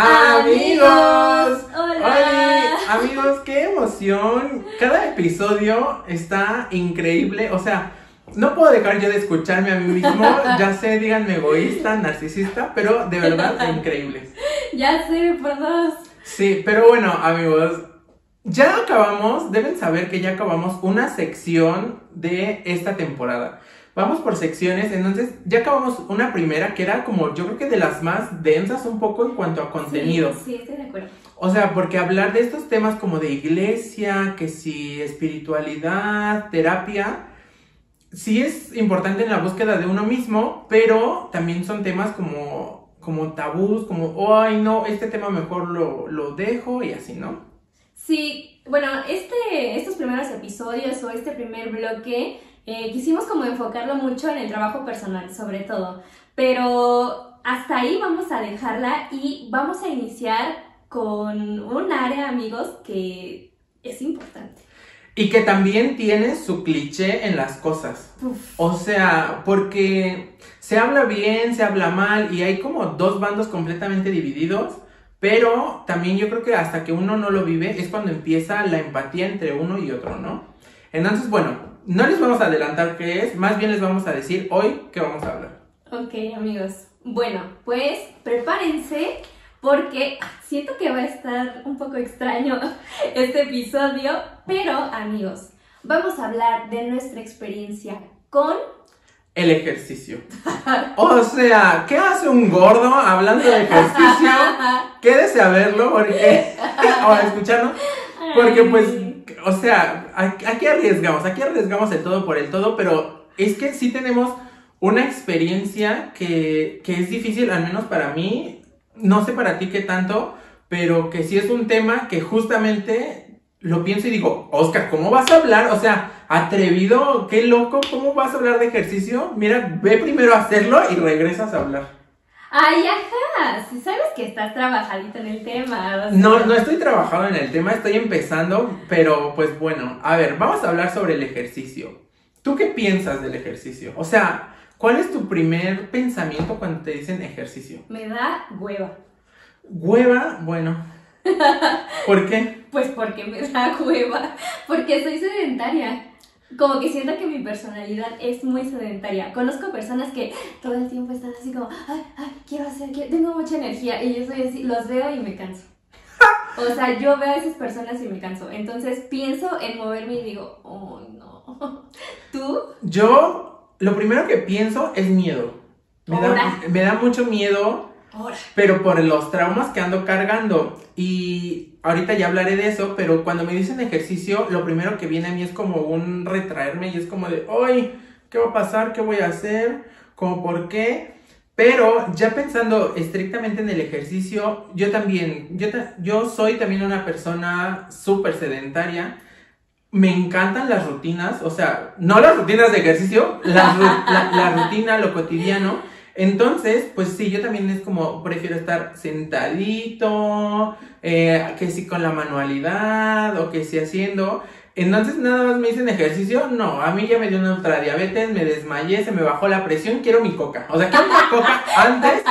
Amigos, hola. amigos, qué emoción. Cada episodio está increíble. O sea, no puedo dejar yo de escucharme a mí mismo. Ya sé, díganme egoísta, narcisista, pero de verdad increíbles. Ya sé, por dos. Sí, pero bueno, amigos, ya acabamos, deben saber que ya acabamos una sección de esta temporada. Vamos por secciones, entonces ya acabamos una primera que era como yo creo que de las más densas un poco en cuanto a contenido. Sí, sí, estoy de acuerdo. O sea, porque hablar de estos temas como de iglesia, que si espiritualidad, terapia, sí es importante en la búsqueda de uno mismo, pero también son temas como, como tabús, como, ay no, este tema mejor lo, lo dejo y así, ¿no? Sí, bueno, este, estos primeros episodios o este primer bloque eh, quisimos como enfocarlo mucho en el trabajo personal, sobre todo. Pero hasta ahí vamos a dejarla y vamos a iniciar con un área, amigos, que es importante. Y que también tiene su cliché en las cosas. Uf. O sea, porque se habla bien, se habla mal y hay como dos bandos completamente divididos, pero también yo creo que hasta que uno no lo vive es cuando empieza la empatía entre uno y otro, ¿no? Entonces, bueno, no les vamos a adelantar qué es, más bien les vamos a decir hoy qué vamos a hablar. Ok, amigos. Bueno, pues prepárense porque siento que va a estar un poco extraño este episodio, pero amigos, vamos a hablar de nuestra experiencia con... El ejercicio. O sea, ¿qué hace un gordo hablando de ejercicio? Quédese a verlo porque, o a escucharlo, porque pues o sea, aquí arriesgamos, aquí arriesgamos el todo por el todo, pero es que sí tenemos una experiencia que, que, es difícil, al menos para mí, no sé para ti qué tanto, pero que sí es un tema que justamente lo pienso y digo, Oscar, ¿cómo vas a hablar? O sea, atrevido, qué loco, ¿cómo vas a hablar de ejercicio? Mira, ve primero a hacerlo y regresas a hablar. Ay, ajá, si sabes que estás trabajadito en el tema. O sea. No, no estoy trabajando en el tema, estoy empezando, pero pues bueno, a ver, vamos a hablar sobre el ejercicio. ¿Tú qué piensas del ejercicio? O sea, ¿cuál es tu primer pensamiento cuando te dicen ejercicio? Me da hueva. Hueva, bueno. ¿Por qué? Pues porque me da hueva, porque soy sedentaria como que siento que mi personalidad es muy sedentaria. Conozco personas que todo el tiempo están así como, ay, ay, quiero hacer, quiero, tengo mucha energía. Y yo soy así, los veo y me canso. O sea, yo veo a esas personas y me canso. Entonces pienso en moverme y digo, oh, no. ¿Tú? Yo, lo primero que pienso es miedo. Me, da, me da, mucho miedo. Pero por los traumas que ando cargando. Y ahorita ya hablaré de eso, pero cuando me dicen ejercicio, lo primero que viene a mí es como un retraerme y es como de, ¡ay! ¿Qué va a pasar? ¿Qué voy a hacer? ¿Cómo por qué? Pero ya pensando estrictamente en el ejercicio, yo también, yo, yo soy también una persona súper sedentaria. Me encantan las rutinas, o sea, no las rutinas de ejercicio, la, la rutina, lo cotidiano. Entonces, pues sí, yo también es como, prefiero estar sentadito, eh, que si con la manualidad o que si haciendo. Entonces nada más me dicen ejercicio, no, a mí ya me dio una ultradiabetes, me desmayé, se me bajó la presión, quiero mi coca. O sea, quiero una coca antes,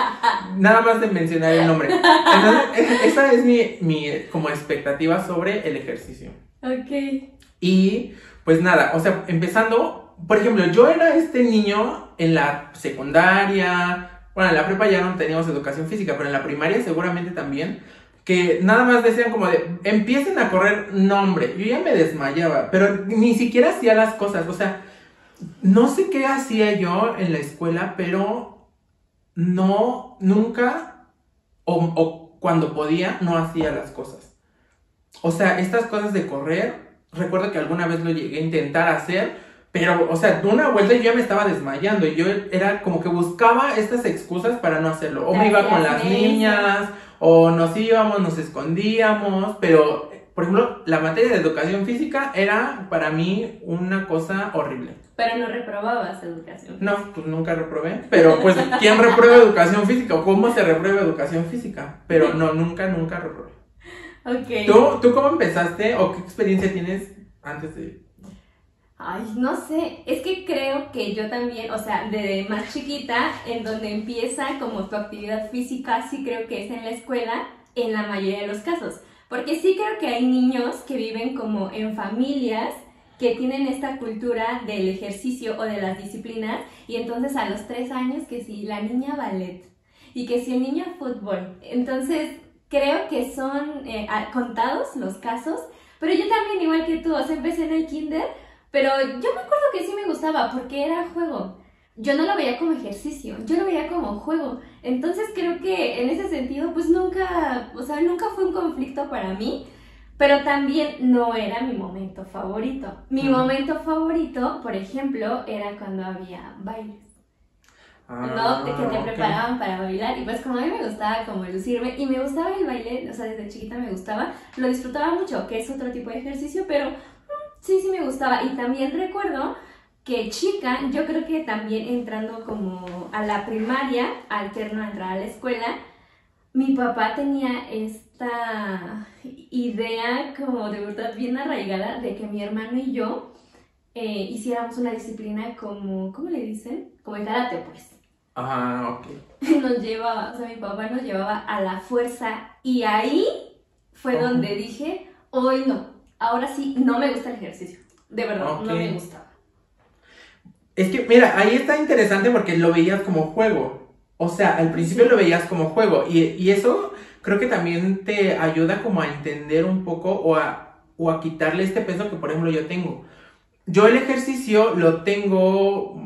nada más de mencionar el nombre. Entonces, esa es mi, mi como expectativa sobre el ejercicio. Ok. Y pues nada, o sea, empezando, por ejemplo, yo era este niño en la secundaria, bueno, en la prepa ya no teníamos educación física, pero en la primaria seguramente también, que nada más decían como de, empiecen a correr, nombre, yo ya me desmayaba, pero ni siquiera hacía las cosas, o sea, no sé qué hacía yo en la escuela, pero no, nunca, o, o cuando podía, no hacía las cosas. O sea, estas cosas de correr, recuerdo que alguna vez lo llegué a intentar hacer, pero, o sea, de una vuelta yo ya me estaba desmayando y yo era como que buscaba estas excusas para no hacerlo. O me iba con las niñas, o nos íbamos, nos escondíamos, pero, por ejemplo, la materia de educación física era para mí una cosa horrible. Pero no reprobabas educación. No, pues nunca reprobé. Pero, pues, ¿quién reprueba educación física? ¿O cómo se reprueba educación física? Pero no, nunca, nunca reprobé. Ok. ¿Tú, ¿Tú cómo empezaste o qué experiencia tienes antes de Ay, no sé, es que creo que yo también, o sea, desde más chiquita, en donde empieza como tu actividad física, sí creo que es en la escuela, en la mayoría de los casos. Porque sí creo que hay niños que viven como en familias que tienen esta cultura del ejercicio o de las disciplinas y entonces a los tres años que si la niña ballet y que si el niño fútbol. Entonces creo que son eh, contados los casos, pero yo también igual que tú, o sea, empecé en el kinder, pero yo me acuerdo que sí me gustaba porque era juego. Yo no lo veía como ejercicio, yo lo veía como juego. Entonces creo que en ese sentido, pues nunca, o sea, nunca fue un conflicto para mí, pero también no era mi momento favorito. Mi momento favorito, por ejemplo, era cuando había bailes. ¿no? Ah, que te preparaban para bailar y pues como a mí me gustaba como lucirme y me gustaba el baile, o sea, desde chiquita me gustaba, lo disfrutaba mucho, que es otro tipo de ejercicio, pero sí, sí me gustaba y también recuerdo que chica, yo creo que también entrando como a la primaria, alterno a entrar a la escuela, mi papá tenía esta idea como de verdad bien arraigada de que mi hermano y yo eh, hiciéramos una disciplina como, ¿cómo le dicen? Como el karate, pues. Ajá, ok. Nos llevaba, o sea, mi papá nos llevaba a la fuerza y ahí fue donde dije, hoy no, ahora sí, no me gusta el ejercicio. De verdad, no me gustaba. Es que, mira, ahí está interesante porque lo veías como juego. O sea, al principio lo veías como juego. Y, eso creo que también te ayuda como a entender un poco o a, o a quitarle este peso que, por ejemplo, yo tengo. Yo el ejercicio lo tengo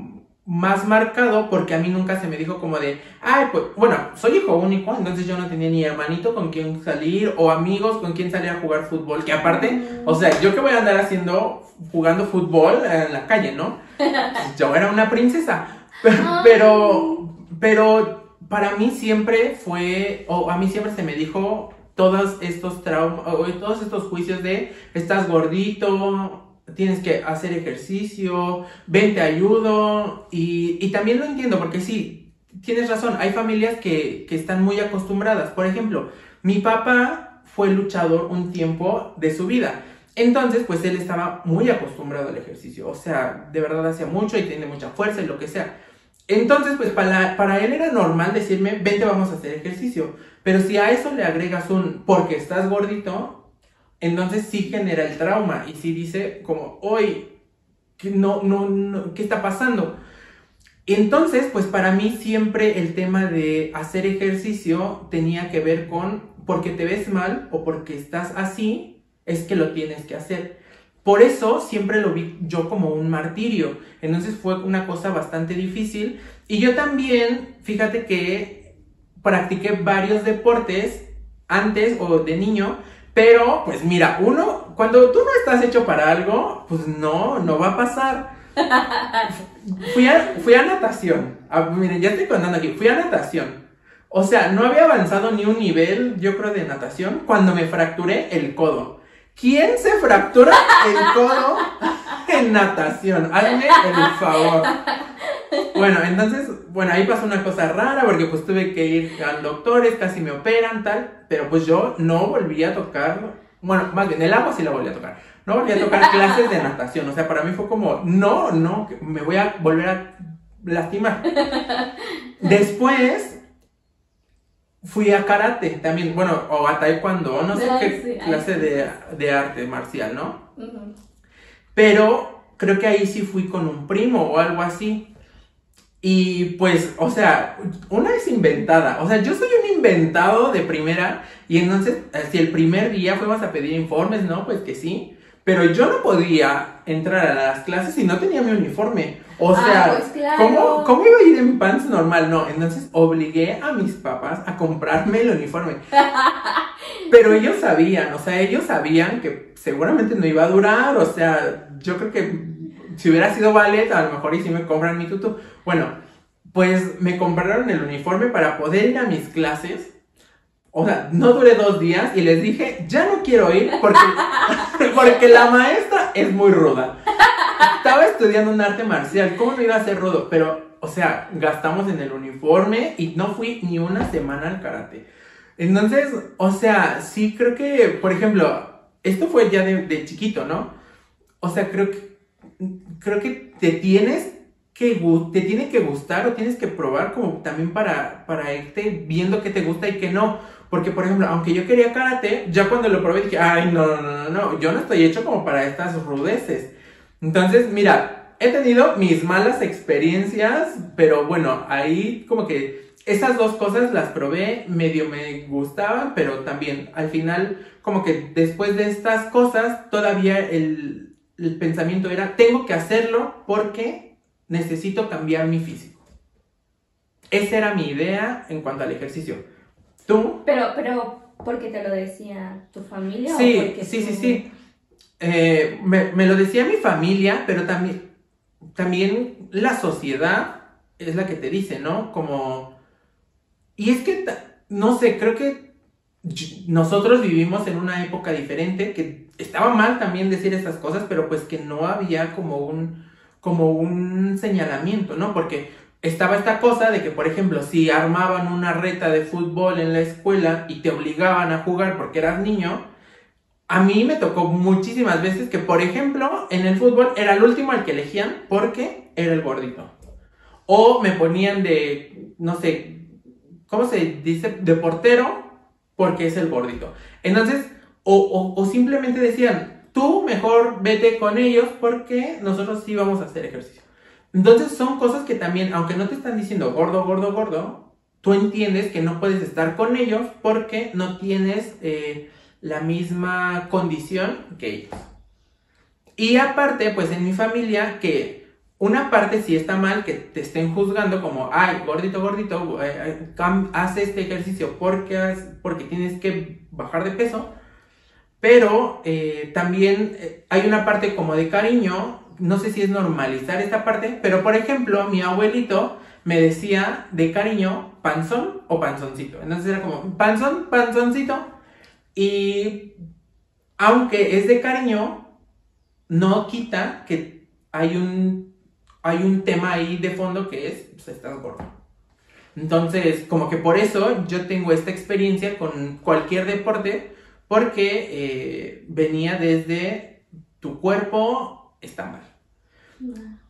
más marcado porque a mí nunca se me dijo como de, ay, pues, bueno, soy hijo único, entonces yo no tenía ni hermanito con quien salir o amigos con quien salir a jugar fútbol, que aparte, mm. o sea, yo que voy a andar haciendo, jugando fútbol en la calle, ¿no? Yo era una princesa, pero, pero para mí siempre fue, o a mí siempre se me dijo todos estos traumas, o todos estos juicios de, estás gordito, tienes que hacer ejercicio, ven, te ayudo. Y, también lo entiendo, porque sí, tienes razón, hay familias que, que están muy acostumbradas. Por ejemplo, mi papá fue luchador un tiempo de su vida. Entonces, pues él estaba muy acostumbrado al ejercicio. O sea, de verdad hacía mucho y tiene mucha fuerza y lo que sea. Entonces, pues para, para él era normal decirme, vente, vamos a hacer ejercicio. Pero si a eso le agregas un, porque estás gordito, entonces sí genera el trauma y sí dice como, hoy, no, no, ¿qué está pasando? Entonces, pues para mí siempre el tema de hacer ejercicio tenía que ver con porque te ves mal o porque estás así, es que lo tienes que hacer. Por eso siempre lo vi yo como un martirio. Entonces fue una cosa bastante difícil. Y yo también, fíjate que practiqué varios deportes antes o de niño, pero, pues mira, uno, cuando tú no estás hecho para algo, pues no, no va a pasar. fui, a, fui a natación. Ah, miren, ya estoy contando aquí. Fui a natación. O sea, no había avanzado ni un nivel, yo creo, de natación cuando me fracturé el codo. ¿Quién se fractura el codo en natación? Hazme el favor. Bueno, entonces, bueno, ahí pasó una cosa rara porque pues tuve que ir al doctores, casi me operan, tal, pero pues yo no volví a tocar, bueno, más bien, el agua sí la volví a tocar, no volví a tocar clases de natación, o sea, para mí fue como, no, no, me voy a volver a lastimar. Después fui a karate también, bueno, o a taekwondo, no sé qué clase de, de, arte marcial, ¿no? Pero creo que ahí sí fui con un primo o algo así. Y pues, o sea, una es inventada. O sea, yo soy un inventado de primera. Y entonces, eh, si el primer día fuimos a pedir informes, ¿no? Pues que sí. Pero yo no podía entrar a las clases si no tenía mi uniforme. O ah, sea, pues ¿cómo, ¿cómo, iba a ir en pants normal? No, entonces obligué a mis papás a comprarme el uniforme. Pero ellos sabían, o sea, ellos sabían que seguramente no iba a durar. O sea, yo creo que si hubiera sido ballet, a lo mejor y si me compran mi tutu. Bueno, pues me compraron el uniforme para poder ir a mis clases. O sea, no duré dos días y les dije, ya no quiero ir porque, porque la maestra es muy ruda. Estaba estudiando un arte marcial, ¿cómo no iba a ser rudo? Pero, o sea, gastamos en el uniforme y no fui ni una semana al karate. Entonces, o sea, sí creo que, por ejemplo, esto fue ya de chiquito, ¿no? O sea, creo que creo que te tienes que, te tiene que gustar o tienes que probar como también para, para irte viendo qué te gusta y qué no. Porque, por ejemplo, aunque yo quería karate, ya cuando lo probé dije, ay, no, no, no, no, yo no estoy hecho como para estas rudeces. Entonces, mira, he tenido mis malas experiencias, pero bueno, ahí como que esas dos cosas las probé, medio me gustaban, pero también al final, como que después de estas cosas, todavía el, el pensamiento era, tengo que hacerlo porque necesito cambiar mi físico. Esa era mi idea en cuanto al ejercicio. ¿Tú? Pero, pero, ¿por qué te lo decía tu familia? Sí, sí, sí, sí. Eh, me, me, lo decía mi familia, pero también, también la sociedad es la que te dice, ¿no? Como... Y es que, no sé, creo que nosotros vivimos en una época diferente, que estaba mal también decir esas cosas, pero pues que no había como un, como un señalamiento, ¿no? Porque estaba esta cosa de que, por ejemplo, si armaban una reta de fútbol en la escuela y te obligaban a jugar porque eras niño, a mí me tocó muchísimas veces que, por ejemplo, en el fútbol era el último al que elegían porque era el gordito. O me ponían de, no sé, ¿cómo se dice? De portero porque es el gordito. Entonces, o, simplemente decían, tú mejor vete con ellos porque nosotros sí vamos a hacer ejercicio. Entonces son cosas que también, aunque no te están diciendo gordo, gordo, gordo, tú entiendes que no puedes estar con ellos porque no tienes eh, la misma condición que ellos. Y aparte, pues en mi familia, que una parte sí está mal que te estén juzgando como, ay, gordito, gordito, eh, eh, haz este ejercicio porque, porque tienes que bajar de peso. Pero también hay una parte como de cariño no sé si es normalizar esta parte, pero por ejemplo, mi abuelito me decía de cariño panzón o panzoncito. Entonces era como panzón, panzoncito. Y aunque es de cariño, no quita que hay un, hay un tema ahí de fondo que es, pues estás gordo. Entonces, como que por eso yo tengo esta experiencia con cualquier deporte, porque eh, venía desde tu cuerpo está mal.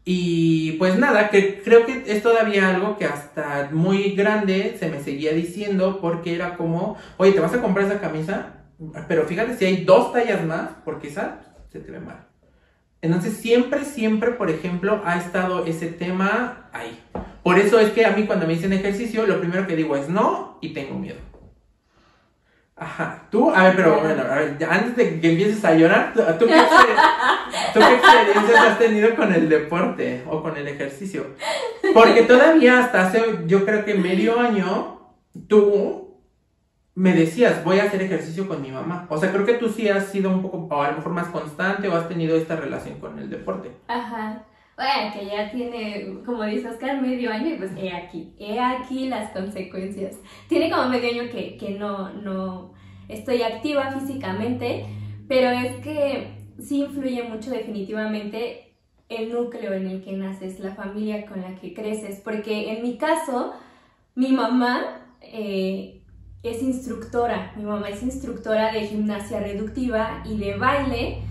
Y pues nada, que creo que es todavía algo que hasta muy grande se me seguía diciendo porque era como, oye, ¿te vas a comprar esa camisa? Pero fíjate si hay dos tallas más, porque esa se te ve mal. Entonces siempre, siempre, por ejemplo, ha estado ese tema ahí. Por eso es que a mí cuando me dicen ejercicio, lo primero que digo es no y tengo miedo. Ajá, tú, a ver, pero bueno, a ver, antes de que empieces a llorar, ¿tú, qué, experiencias has tenido con el deporte o con el ejercicio? Porque todavía hasta hace, yo creo que medio año, tú me decías, voy a hacer ejercicio con mi mamá. O sea, creo que tú sí has sido un poco, o a lo mejor más constante o has tenido esta relación con el deporte. Ajá. Bueno, que ya tiene, como dice Oscar, medio año y pues he aquí, he aquí las consecuencias. Tiene como medio año que, que no, no estoy activa físicamente, pero es que sí influye mucho definitivamente el núcleo en el que naces, la familia con la que creces, porque en mi caso, mi mamá eh, es instructora, mi mamá es instructora de gimnasia reductiva y de baile,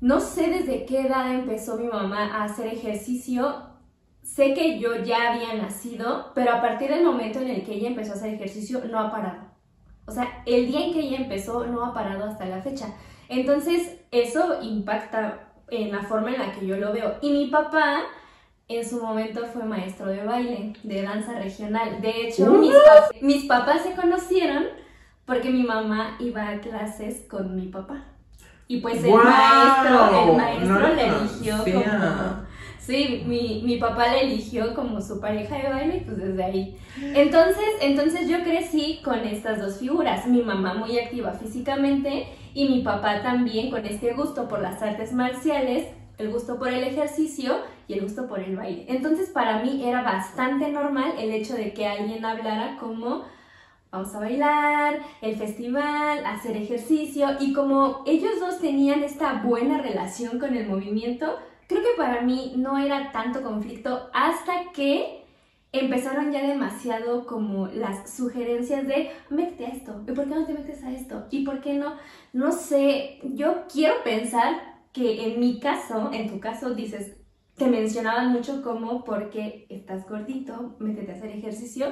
no sé desde qué edad empezó mi mamá a hacer ejercicio. Sé que yo ya había nacido, pero a partir del momento en el que ella empezó a hacer ejercicio no ha parado. O sea, el día en que ella empezó no ha parado hasta la fecha. Entonces, eso impacta en la forma en la que yo lo veo. Y mi papá en su momento fue maestro de baile, de danza regional. De hecho, mis, mis papás se conocieron porque mi mamá iba a clases con mi papá. Y pues el maestro, el maestro le eligió como... Sí, mi, mi, papá le eligió como su pareja de baile, pues desde ahí. Entonces, entonces yo crecí con estas dos figuras, mi mamá muy activa físicamente y mi papá también con este gusto por las artes marciales, el gusto por el ejercicio y el gusto por el baile. Entonces para mí era bastante normal el hecho de que alguien hablara como vamos a bailar, el festival, hacer ejercicio y como ellos dos tenían esta buena relación con el movimiento, creo que para mí no era tanto conflicto hasta que empezaron ya demasiado como las sugerencias de métete a esto, ¿y por qué no te metes a esto? ¿Y por qué no? No sé, yo quiero pensar que en mi caso, en tu caso dices, te mencionaban mucho como porque estás gordito, métete a hacer ejercicio,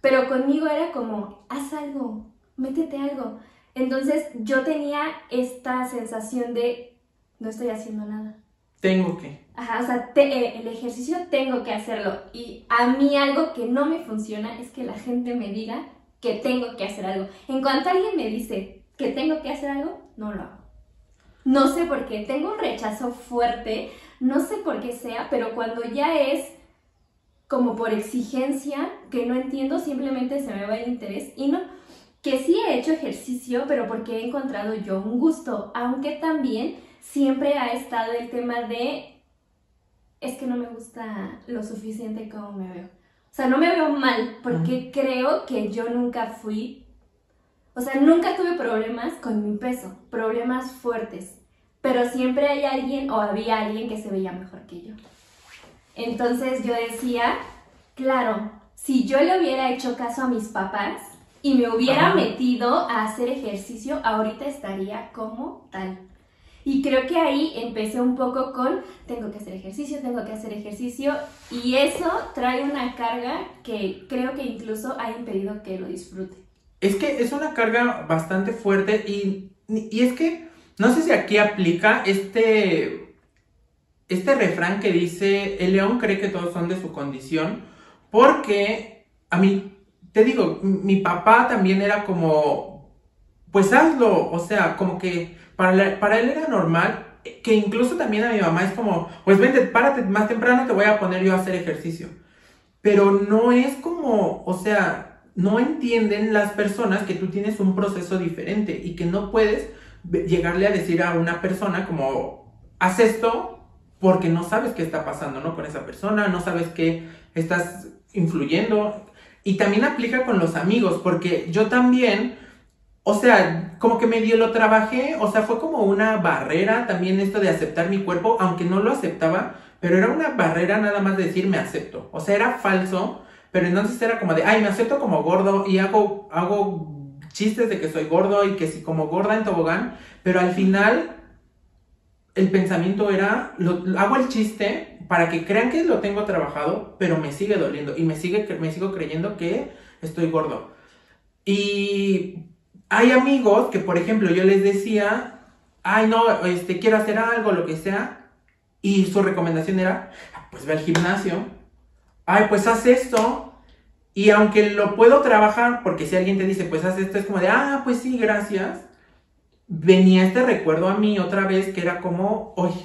pero conmigo era como, haz algo, métete algo. Entonces yo tenía esta sensación de, no estoy haciendo nada. Tengo que. Ajá, o sea, eh, el ejercicio tengo que hacerlo. Y a mí algo que no me funciona es que la gente me diga que tengo que hacer algo. En cuanto alguien me dice que tengo que hacer algo, no lo hago. No sé por qué, tengo un rechazo fuerte, no sé por qué sea, pero cuando ya es como por exigencia, que no entiendo, simplemente se me va el interés y no, que sí he hecho ejercicio, pero porque he encontrado yo un gusto, aunque también siempre ha estado el tema de, es que no me gusta lo suficiente como me veo. O sea, no me veo mal, porque creo que yo nunca fui, o sea, nunca tuve problemas con mi peso, problemas fuertes pero siempre hay alguien o había alguien que se veía mejor que yo. Entonces yo decía, claro, si yo le hubiera hecho caso a mis papás y me hubiera metido a hacer ejercicio, ahorita estaría como tal. Y creo que ahí empecé un poco con, tengo que hacer ejercicio, tengo que hacer ejercicio, y eso trae una carga que creo que incluso ha impedido que lo disfrute. Es que es una carga bastante fuerte y, y es que no sé si aquí aplica este, este refrán que dice, el león cree que todos son de su condición, porque a mí, te digo, mi papá también era como, pues hazlo, o sea, como que para, para él era normal, que incluso también a mi mamá es como, pues vente, párate más temprano, te voy a poner yo a hacer ejercicio. Pero no es como, o sea, no entienden las personas que tú tienes un proceso diferente y que no puedes llegarle a decir a una persona como, haz esto porque no sabes qué está pasando, ¿no? Con esa persona, no sabes qué estás influyendo. Y también aplica con los amigos, porque yo también, o sea, como que medio lo trabajé, o sea, fue como una barrera también esto de aceptar mi cuerpo, aunque no lo aceptaba, pero era una barrera nada más de decir me acepto. O sea, era falso, pero entonces era como de, ay, me acepto como gordo y hago, hago chistes de que soy gordo y que si como gorda en tobogán, pero al final el pensamiento era, hago el chiste para que crean que lo tengo trabajado, pero me sigue doliendo y me, sigue, me sigo creyendo que estoy gordo. Y hay amigos que, por ejemplo, yo les decía, ay no, este, quiero hacer algo, lo que sea, y su recomendación era, pues ve al gimnasio, ay, pues haz esto, y aunque lo puedo trabajar, porque si alguien te dice, pues haz esto, es como de, ah, pues sí, gracias. Venía este recuerdo a mí otra vez que era como, oye,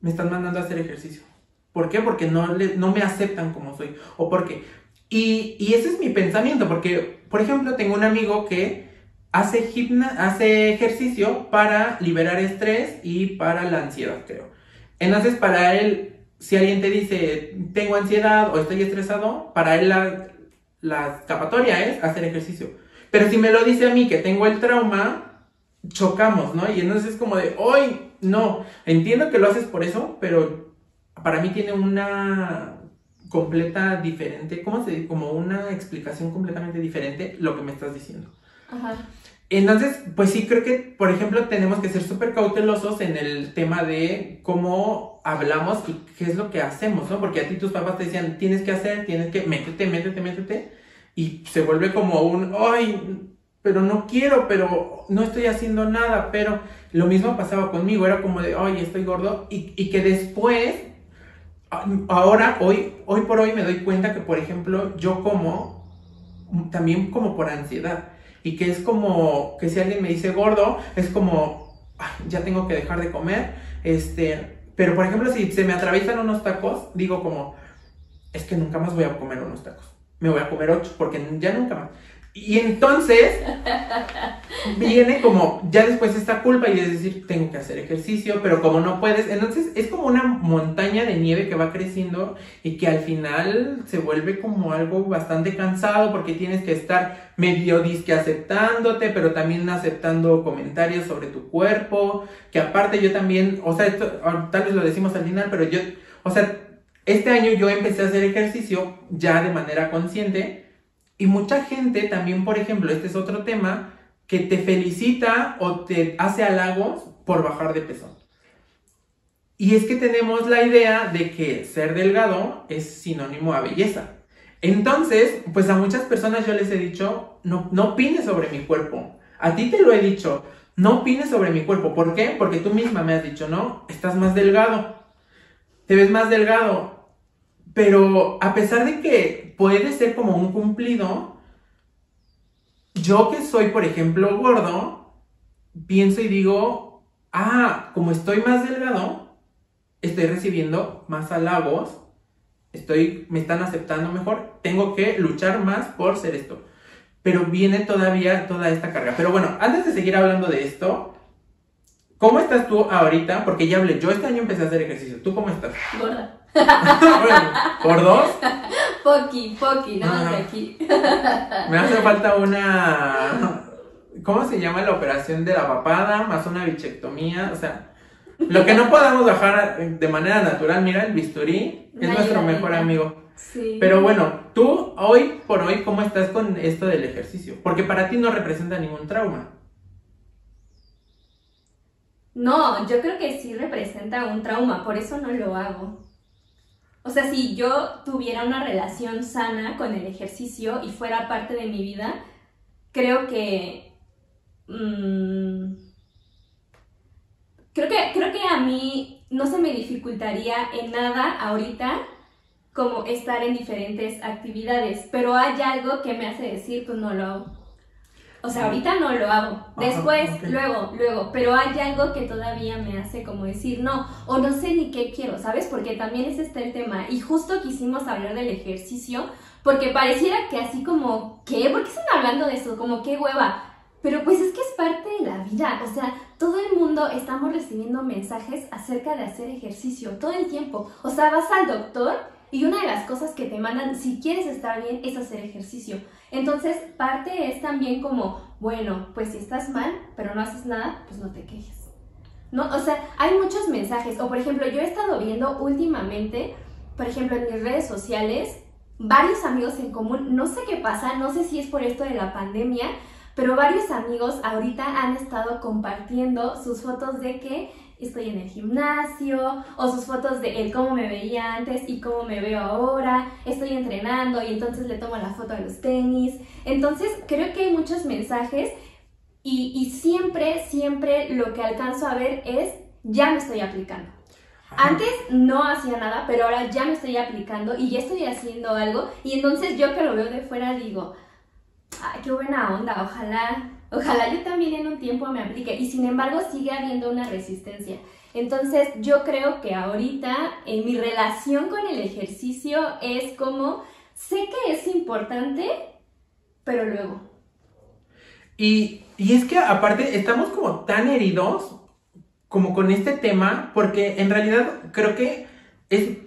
me están mandando a hacer ejercicio. ¿Por qué? Porque no, no me aceptan como soy. O porque... Y, y ese es mi pensamiento, porque, por ejemplo, tengo un amigo que hace, gimna hace ejercicio para liberar estrés y para la ansiedad, creo. Entonces, para él, si alguien te dice, tengo ansiedad o estoy estresado, para él la, escapatoria es hacer ejercicio. Pero si me lo dice a mí que tengo el trauma, chocamos, ¿no? Y entonces es como de, hoy, no, entiendo que lo haces por eso, pero para mí tiene una completa diferente, ¿cómo se dice? Como una explicación completamente diferente lo que me estás diciendo. Ajá. Entonces, pues sí, creo que, por ejemplo, tenemos que ser súper cautelosos en el tema de cómo hablamos y qué es lo que hacemos, ¿no? Porque a ti tus papás te decían, tienes que hacer, tienes que, métete, métete, métete, y se vuelve como un, ay, pero no quiero, pero no estoy haciendo nada, pero lo mismo pasaba conmigo, era como de, ay, estoy gordo, y, y que después, ahora, hoy, hoy por hoy me doy cuenta que, por ejemplo, yo como, también como por ansiedad y que es como que si alguien me dice gordo, es como, ya tengo que dejar de comer, este, pero por ejemplo, si se me atraviesan unos tacos, digo como, es que nunca más voy a comer unos tacos, me voy a comer ocho, porque ya nunca más. Y entonces viene como ya después esta culpa y es decir, tengo que hacer ejercicio, pero como no puedes, entonces es como una montaña de nieve que va creciendo y que al final se vuelve como algo bastante cansado porque tienes que estar medio disque aceptándote, pero también aceptando comentarios sobre tu cuerpo, que aparte yo también, o sea, esto, tal vez lo decimos al final, pero yo, o sea, este año yo empecé a hacer ejercicio ya de manera consciente y mucha gente también, por ejemplo, este es otro tema, que te felicita o te hace halagos por bajar de peso. Y es que tenemos la idea de que ser delgado es sinónimo a belleza. Entonces, pues a muchas personas yo les he dicho, no, no opines sobre mi cuerpo. A ti te lo he dicho, no opines sobre mi cuerpo. ¿Por qué? Porque tú misma me has dicho, no, estás más delgado. Te ves más delgado. Pero a pesar de que puede ser como un cumplido, yo que soy, por ejemplo, gordo, pienso y digo, ah, como estoy más delgado, estoy recibiendo más halagos estoy, me están aceptando mejor, tengo que luchar más por ser esto. Pero viene todavía toda esta carga. Pero bueno, antes de seguir hablando de esto, ¿cómo estás tú ahorita? Porque ya hablé, yo este año empecé a hacer ejercicio. ¿Tú cómo estás? Gorda. Bueno, ¿por dos? Poqui, poqui, más de aquí. Me hace falta una... ¿Cómo se llama la operación de la papada? Más una bichectomía. O sea, lo que no podamos bajar de manera natural, mira, el bisturí es nuestro mejor amigo. Sí. Pero bueno, tú hoy por hoy, ¿cómo estás con esto del ejercicio? Porque para ti no representa ningún trauma. No, yo creo que sí representa un trauma, por eso no lo hago. O sea, si yo tuviera una relación sana con el ejercicio y fuera parte de mi vida, creo que... mmm, creo que, creo que a mí no se me dificultaría en nada ahorita como estar en diferentes actividades, pero hay algo que me hace decir, pues no lo hago. O sea, ahorita no lo hago. Después, ok. luego, luego, pero hay algo que todavía me hace como decir no, o no sé ni qué quiero, ¿sabes? Porque también ese está el tema. Y justo quisimos hablar del ejercicio, porque pareciera que así como, ¿qué? ¿Por qué están hablando de eso? Como, ¿qué hueva? Pero pues es que es parte de la vida, o sea, todo el mundo estamos recibiendo mensajes acerca de hacer ejercicio todo el tiempo. O sea, vas al doctor y una de las cosas que te mandan si quieres estar bien es hacer ejercicio. Entonces, parte es también como, bueno, pues si estás mal, pero no haces nada, pues no te quejes. ¿No? O sea, hay muchos mensajes. O por ejemplo, yo he estado viendo últimamente, por ejemplo, en mis redes sociales, varios amigos en común, no sé qué pasa, no sé si es por esto de la pandemia, pero varios amigos ahorita han estado compartiendo sus fotos de que estoy en el gimnasio o sus fotos de el cómo me veía antes y cómo me veo ahora, estoy entrenando y entonces le tomo la foto a los tenis. Entonces creo que hay muchos mensajes y, y siempre, siempre lo que alcanzo a ver es ya me estoy aplicando. Antes no hacía nada, pero ahora ya me estoy aplicando y ya estoy haciendo algo y entonces yo que lo veo de fuera digo, ay, qué buena onda, ojalá, ojalá yo también en un tiempo me aplique. Y sin embargo sigue habiendo una resistencia. Entonces yo creo que ahorita en mi relación con el ejercicio es como, sé que es importante, pero luego. Y, y es que aparte estamos como tan heridos como con este tema, porque en realidad creo que es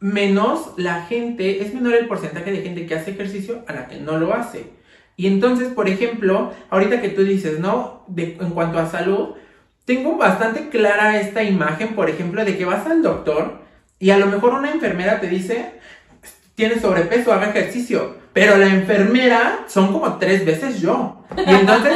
menos la gente, es menor el porcentaje de gente que hace ejercicio a la que no lo hace. Y entonces, por ejemplo, ahorita que tú dices, ¿no? De, en cuanto a salud, tengo bastante clara esta imagen, por ejemplo, de que vas al doctor y a lo mejor una enfermera te dice, tienes sobrepeso, haga ejercicio. Pero la enfermera son como tres veces yo. Y entonces,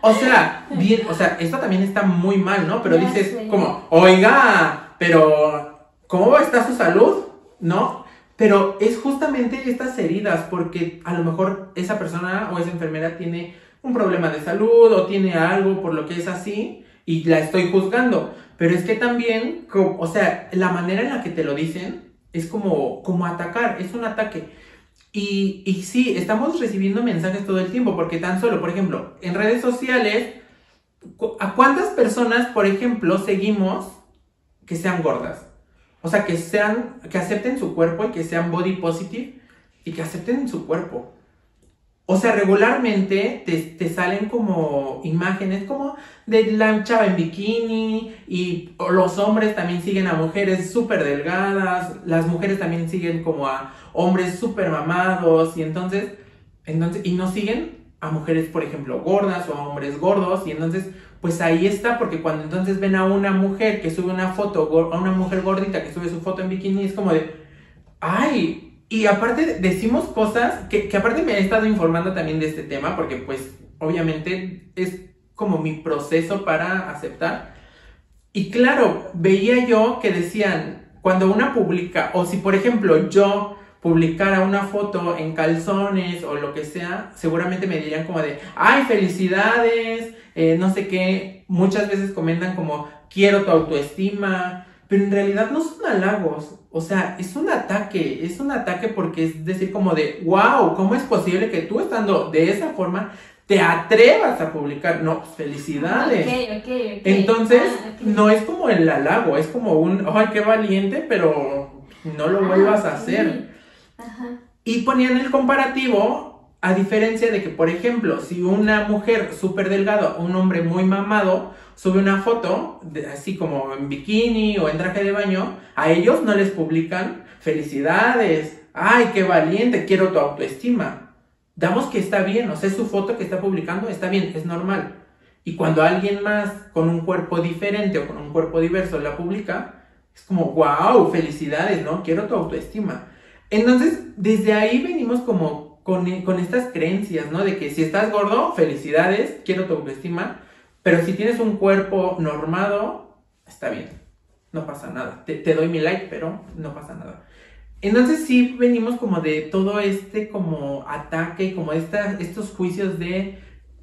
o sea, bien, o sea, esto también está muy mal, ¿no? Pero dices como, oiga, pero ¿cómo está su salud? ¿No? Pero es justamente estas heridas, porque a lo mejor esa persona o esa enfermera tiene un problema de salud o tiene algo por lo que es así y la estoy juzgando. Pero es que también, o sea, la manera en la que te lo dicen es como, como atacar, es un ataque. Y, y sí, estamos recibiendo mensajes todo el tiempo, porque tan solo, por ejemplo, en redes sociales, ¿a cuántas personas, por ejemplo, seguimos que sean gordas? O sea, que sean, que acepten su cuerpo y que sean body positive y que acepten su cuerpo. O sea, regularmente te, te salen como imágenes como de la chava en bikini y los hombres también siguen a mujeres súper delgadas, las mujeres también siguen como a hombres súper mamados y entonces, entonces, y no siguen a mujeres, por ejemplo, gordas o a hombres gordos y entonces, pues ahí está, porque cuando entonces ven a una mujer que sube una foto, a una mujer gordita que sube su foto en bikini, es como de, ay, y aparte decimos cosas que, que aparte me he estado informando también de este tema, porque pues obviamente es como mi proceso para aceptar. Y claro, veía yo que decían, cuando una publica, o si por ejemplo yo publicara una foto en calzones o lo que sea, seguramente me dirían como de, ay, felicidades, eh, no sé qué, muchas veces comentan como, quiero tu autoestima, pero en realidad no son halagos, o sea, es un ataque, es un ataque porque es decir como de, wow, ¿cómo es posible que tú estando de esa forma te atrevas a publicar? No, pues, felicidades. Entonces, ah, no es como el halago, es como un, ay, qué valiente, pero no lo vuelvas a ah, Y ponían el comparativo, a diferencia de que, por ejemplo, si una mujer súper delgada o un hombre muy mamado sube una foto, así como en bikini o en traje de baño, a ellos no les publican felicidades, ay, qué valiente, quiero tu autoestima. Damos que está bien, o sea, su foto que está publicando está bien, es normal. Y cuando alguien más con un cuerpo diferente o con un cuerpo diverso la publica, es como, wow, felicidades, ¿no? Quiero tu autoestima. Entonces, desde ahí venimos como con, estas creencias, ¿no? De que si estás gordo, felicidades, quiero tu autoestima, pero si tienes un cuerpo normado, está bien, no pasa nada. Te, doy mi like, pero no pasa nada. Entonces sí venimos como de todo este como ataque, como esta, estos juicios de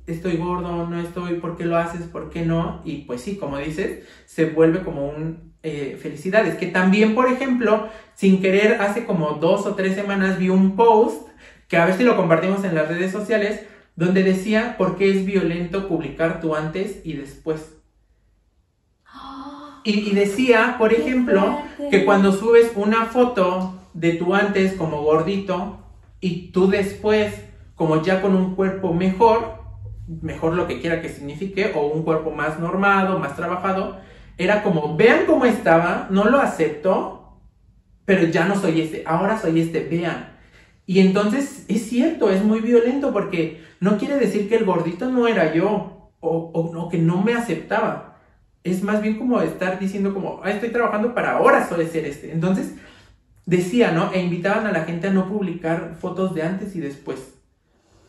estoy gordo, no estoy, ¿por qué lo haces? ¿Por qué no? Y pues sí, como dices, se vuelve como un eh, felicidades. Que también, por ejemplo, sin querer, hace como dos o tres semanas vi un post, que a ver si lo compartimos en las redes sociales, donde decía por qué es violento publicar tu antes y después. Y, y decía, por ejemplo, que cuando subes una foto de tu antes como gordito y tú después como ya con un cuerpo mejor, mejor lo que quiera que signifique, o un cuerpo más normado, más trabajado, era como, vean cómo estaba, no lo acepto, pero ya no soy este, ahora soy este, vean. Y entonces es cierto, es muy violento porque no quiere decir que el gordito no era yo o, o, que no me aceptaba. Es más bien como estar diciendo como, ah, estoy trabajando para ahora soy ser este. Entonces decía, ¿no? E invitaban a la gente a no publicar fotos de antes y después.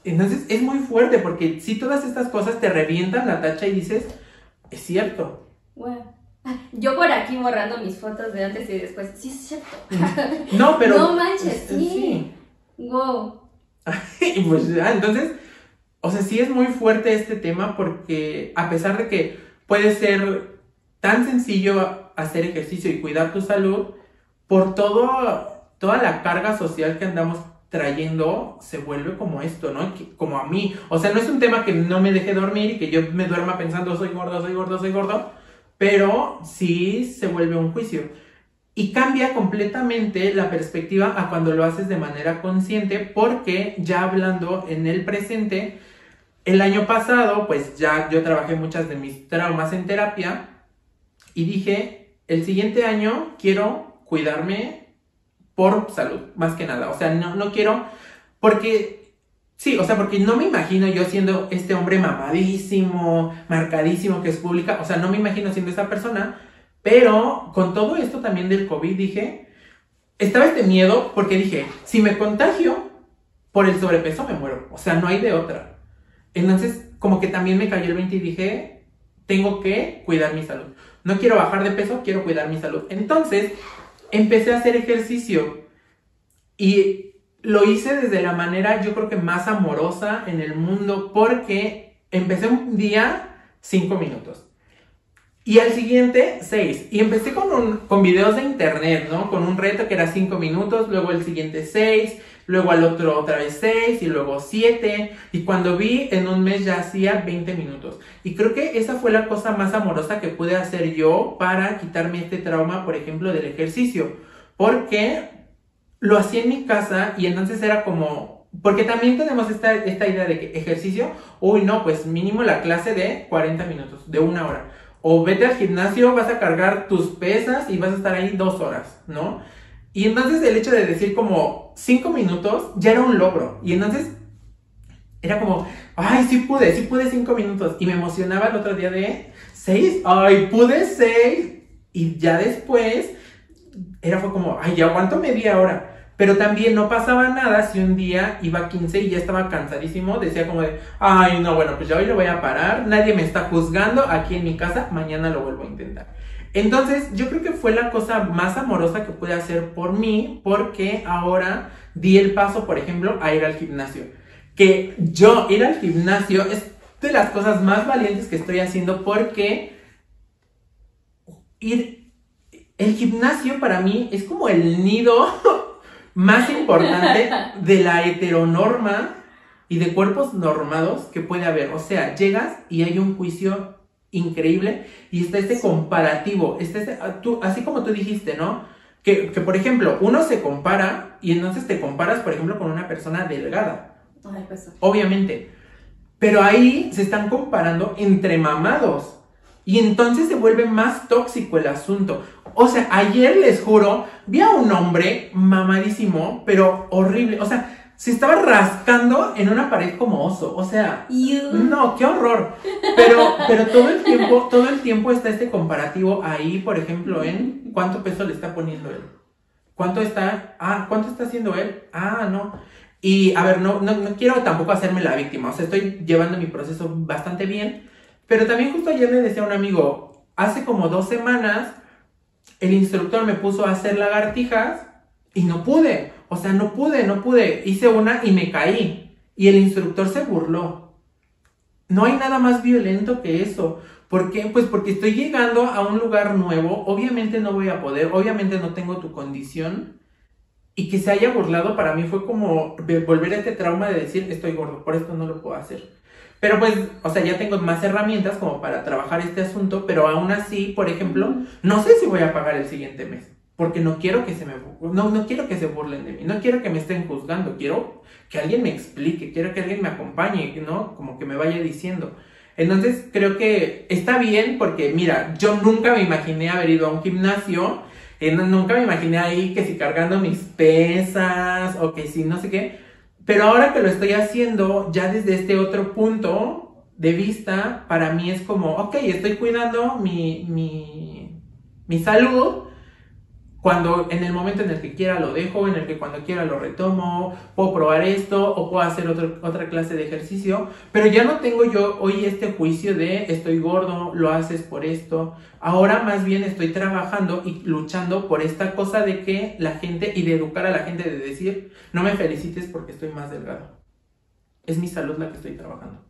Entonces es muy fuerte porque si todas estas cosas te revientan la tacha y dices, es cierto. Bueno. Yo por aquí borrando mis fotos de antes y después. Sí, es cierto. No, pero. No manches, sí. Wow. pues entonces, o sea, sí es muy fuerte este tema porque a pesar de que puede ser tan sencillo hacer ejercicio y cuidar tu salud, por todo, toda la carga social que andamos trayendo, se vuelve como esto, ¿no? Como a mí. O sea, no es un tema que no me deje dormir y que yo me duerma pensando soy gordo, soy gordo, soy gordo pero sí se vuelve un juicio. Y cambia completamente la perspectiva a cuando lo haces de manera consciente, porque ya hablando en el presente, el año pasado, pues ya yo trabajé muchas de mis traumas en terapia y dije, el siguiente año quiero cuidarme por salud, más que nada. O sea, no, no quiero, porque Sí, o sea, porque no me imagino yo siendo este hombre mamadísimo, marcadísimo que es pública, o sea, no me imagino siendo esa persona, pero con todo esto también del COVID dije, estaba este miedo porque dije, si me contagio por el sobrepeso me muero, o sea, no hay de otra. Entonces, como que también me cayó el 20 y dije, tengo que cuidar mi salud. No quiero bajar de peso, quiero cuidar mi salud. Entonces, empecé a hacer ejercicio y lo hice desde la manera, yo creo que más amorosa en el mundo, porque empecé un día cinco minutos. Y al siguiente, seis. Y empecé con, un, con videos de internet, ¿no? Con un reto que era cinco minutos, luego el siguiente seis, luego al otro otra vez seis y luego siete. Y cuando vi, en un mes ya hacía 20 minutos. Y creo que esa fue la cosa más amorosa que pude hacer yo para quitarme este trauma, por ejemplo, del ejercicio. Porque lo hacía en mi casa y entonces era como, porque también tenemos esta, esta idea de que ejercicio, uy, no, pues mínimo la clase de 40 minutos, de una hora. O vete al gimnasio, vas a cargar tus pesas y vas a estar ahí dos horas, ¿no? Y entonces el hecho de decir como cinco minutos ya era un logro. Y entonces era como, ay, sí pude, sí pude cinco minutos. Y me emocionaba el otro día de seis, ay, pude seis. Y ya después era fue como, ay, ya aguanto media hora. Pero también no pasaba nada si un día iba a 15 y ya estaba cansadísimo, decía como de, ay, no, bueno, pues ya hoy lo voy a parar, nadie me está juzgando aquí en mi casa, mañana lo vuelvo a intentar. Entonces, yo creo que fue la cosa más amorosa que pude hacer por mí, porque ahora di el paso, por ejemplo, a ir al gimnasio. Que yo ir al gimnasio es de las cosas más valientes que estoy haciendo porque ir el gimnasio para mí es como el nido más importante de la heteronorma y de cuerpos normados que puede haber. O sea, llegas y hay un juicio increíble y está este comparativo, está este, ah, tú, así como tú dijiste, ¿no? Que, que, por ejemplo, uno se compara y entonces te comparas, por ejemplo, con una persona delgada. Pues Obviamente. Pero ahí se están comparando entre mamados. Y entonces se vuelve más tóxico el asunto. O sea, ayer les juro, vi a un hombre mamadísimo, pero horrible. O sea, se estaba rascando en una pared como oso. O sea, no, qué horror. Pero, pero todo el tiempo, todo el tiempo está este comparativo ahí, por ejemplo, en cuánto peso le está poniendo él. ¿Cuánto está? Ah, ¿cuánto está haciendo él? Ah, no. Y a ver, no, no, no quiero tampoco hacerme la víctima. O sea, estoy llevando mi proceso bastante bien. Pero también justo ayer me decía un amigo, hace como dos semanas, el instructor me puso a hacer lagartijas y no pude. O sea, no pude, no pude. Hice una y me caí. Y el instructor se burló. No hay nada más violento que eso. ¿Por qué? Pues porque estoy llegando a un lugar nuevo. Obviamente no voy a poder. Obviamente no tengo tu condición. Y que se haya burlado para mí fue como volver a este trauma de decir estoy gordo. Por esto no lo puedo hacer. Pero pues, o sea, ya tengo más herramientas como para trabajar este asunto, pero aún así, por ejemplo, no sé si voy a pagar el siguiente mes porque no quiero que se me no, no quiero que se burlen de mí, no quiero que me estén juzgando, quiero que alguien me explique, quiero que alguien me acompañe, ¿no? Como que me vaya diciendo. Entonces creo que está bien porque mira, yo nunca me imaginé haber ido a un gimnasio, eh, nunca me imaginé ahí que si cargando mis pesas o que si no sé qué, pero ahora que lo estoy haciendo ya desde este otro punto de vista, para mí es como, ok, estoy cuidando mi, mi, mi salud, cuando en el momento en el que quiera lo dejo, en el que cuando quiera lo retomo, puedo probar esto o puedo hacer otra clase de ejercicio, pero ya no tengo yo hoy este juicio de estoy gordo, lo haces por esto. Ahora más bien estoy trabajando y luchando por esta cosa de que la gente y de educar a la gente de decir, no me felicites porque estoy más delgado. Es mi salud la que estoy trabajando.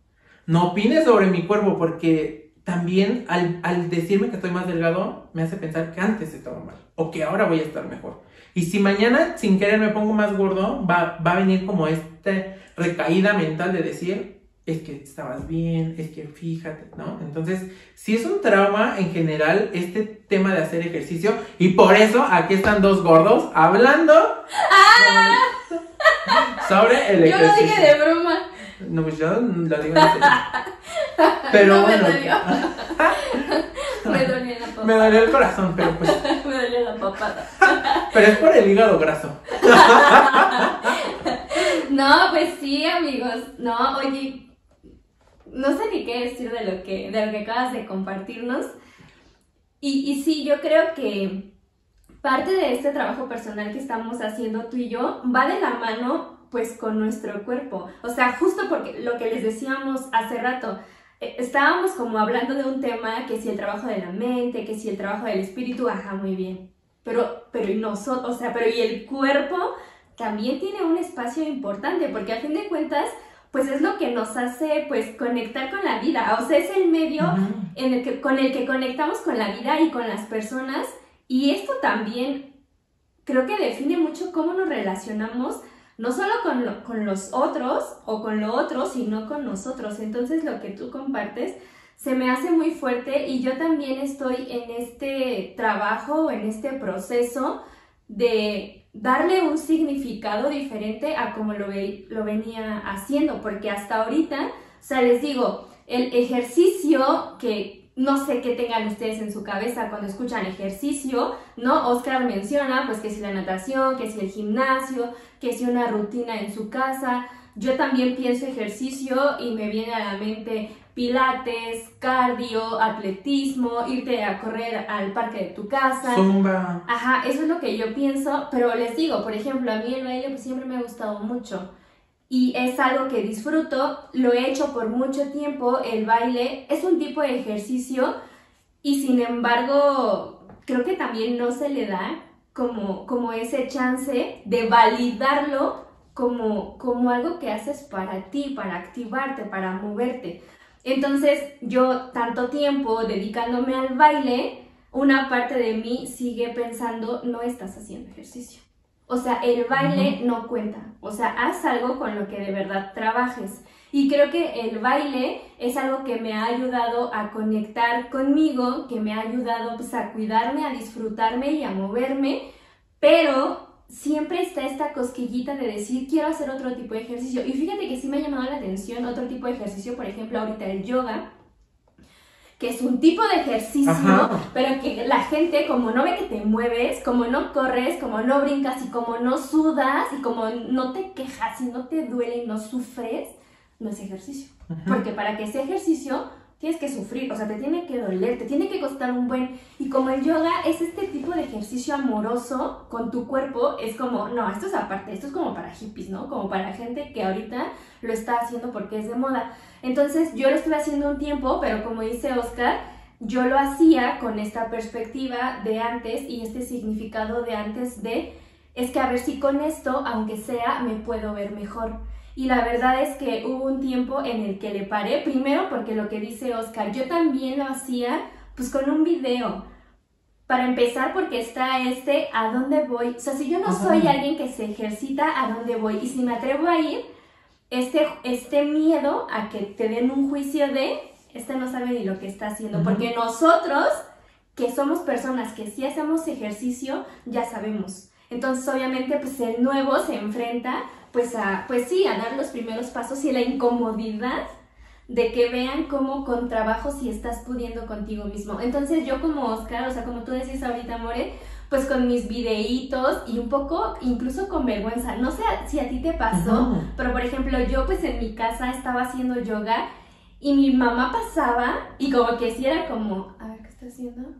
No opines sobre mi cuerpo porque también al, decirme que estoy más delgado, me hace pensar que antes estaba mal o que ahora voy a estar mejor. Y si mañana sin querer me pongo más gordo, va, va a venir como esta recaída mental de decir, es que estabas bien, es que fíjate, ¿no? Entonces, si es un trauma en general este tema de hacer ejercicio y por eso aquí están dos gordos hablando ¡Ah! sobre el ejercicio. Yo lo dije de broma. No, pues yo lo digo en serio. Pero bueno. Me dolió. me dolió la papada. Me dolió el corazón, pero pues. me dolió la papada. pero es por el hígado graso. no, pues sí, amigos. No, oye. No sé ni qué decir de lo que, de lo que acabas de compartirnos. Y, y sí, yo creo que parte de este trabajo personal que estamos haciendo tú y yo va de la mano pues con nuestro cuerpo. O sea, justo porque lo que les decíamos hace rato, eh, estábamos como hablando de un tema que si el trabajo de la mente, que si el trabajo del espíritu, ajá, muy bien. Pero, pero y nosotros, o sea, pero y el cuerpo también tiene un espacio importante, porque a fin de cuentas, pues es lo que nos hace pues conectar con la vida, o sea, es el medio en el que, con el que conectamos con la vida y con las personas, y esto también creo que define mucho cómo nos relacionamos no solo con, con los otros o con lo otro, sino con nosotros. Entonces lo que tú compartes se me hace muy fuerte y yo también estoy en este trabajo, en este proceso de darle un significado diferente a como lo, lo venía haciendo, porque hasta ahorita, o sea, les digo, el ejercicio que no sé qué tengan ustedes en su cabeza cuando escuchan ejercicio, ¿no? Oscar menciona, pues que si la natación, que si el gimnasio, que si una rutina en su casa. Yo también pienso ejercicio y me viene a la mente pilates, cardio, atletismo, irte a correr al parque de tu casa. Zumba. Ajá, eso es lo que yo pienso, pero les digo, por ejemplo, a mí el baile pues, siempre me ha gustado mucho y es algo que disfruto, lo he hecho por mucho tiempo, el baile es un tipo de ejercicio y sin embargo creo que también no se le da como, como ese chance de validarlo como, como algo que haces para ti, para activarte, para moverte. Entonces yo tanto tiempo dedicándome al baile, una parte de mí sigue pensando, no estás haciendo ejercicio. O sea, el baile no cuenta. O sea, haz algo con lo que de verdad trabajes. Y creo que el baile es algo que me ha ayudado a conectar conmigo, que me ha ayudado pues, a cuidarme, a disfrutarme y a moverme, pero siempre está esta cosquillita de decir quiero hacer otro tipo de ejercicio. Y fíjate que sí me ha llamado la atención otro tipo de ejercicio, por ejemplo, ahorita el yoga que es un tipo de ejercicio, pero que la gente como no ve que te mueves, como no corres, como no brincas y como no sudas y como no te quejas y no te duele y no sufres, no es ejercicio. Porque para que sea ejercicio tienes que sufrir, o sea, te tiene que doler, te tiene que costar un buen... Y como el yoga es este tipo de ejercicio amoroso con tu cuerpo, es como, no, esto es aparte, esto es como para hippies, ¿no? Como para gente que ahorita lo está haciendo porque es de moda. Entonces yo lo estuve haciendo un tiempo, pero como dice Oscar, yo lo hacía con esta perspectiva de antes y este significado de antes de, es que a ver si con esto, aunque sea, me puedo ver mejor. Y la verdad es que hubo un tiempo en el que le paré, primero porque lo que dice Oscar, yo también lo hacía pues con un video. Para empezar, porque está este, ¿a dónde voy? O sea, si yo no soy alguien que se ejercita, ¿a dónde voy? Y si me atrevo a ir, este, este miedo a que te den un juicio de, este no sabe ni lo que está haciendo, porque nosotros, que somos personas que sí hacemos ejercicio, ya sabemos. Entonces, obviamente, pues el nuevo se enfrenta pues a, pues sí, a dar los primeros pasos y la incomodidad de que vean cómo con trabajo si estás pudiendo contigo mismo. Entonces yo como Oscar, o sea, como tú decís ahorita, More, pues con mis videitos y un poco incluso con vergüenza. No sé si a ti te pasó, pero por ejemplo yo pues en mi casa estaba haciendo yoga y mi mamá pasaba y como que si era como, a ver, ¿qué está haciendo?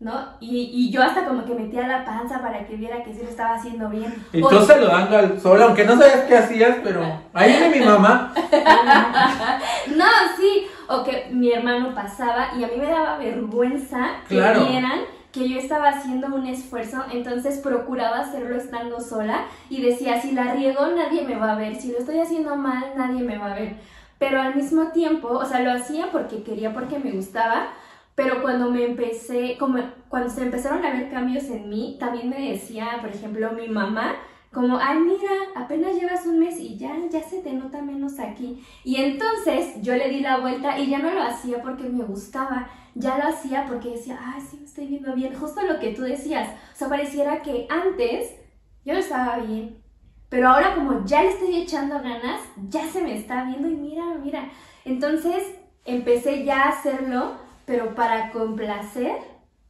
¿No? Y, y, yo hasta como que metía la panza para que viera que sí lo estaba haciendo bien. Y tú saludando al sol, aunque no sabías qué hacías, pero ahí viene mi mamá. no, sí, o que mi hermano pasaba y a mí me daba vergüenza que vieran que yo estaba haciendo un esfuerzo, entonces procuraba hacerlo estando sola y decía, si la riego nadie me va a ver, si lo estoy haciendo mal nadie me va a ver. Pero al mismo tiempo, o sea, lo hacía porque quería, porque me gustaba, pero cuando me empecé, como cuando se empezaron a ver cambios en mí, también me decía, por ejemplo, mi mamá, como, ay, mira, apenas llevas un mes y ya, ya se te nota menos aquí. Y entonces yo le di la vuelta y ya no lo hacía porque me gustaba, ya lo hacía porque decía, ay, sí, me estoy viendo bien, justo lo que tú decías. O sea, pareciera que antes yo no estaba bien, pero ahora como ya le estoy echando ganas, ya se me está viendo y mira, mira. Entonces empecé ya a hacerlo pero para complacer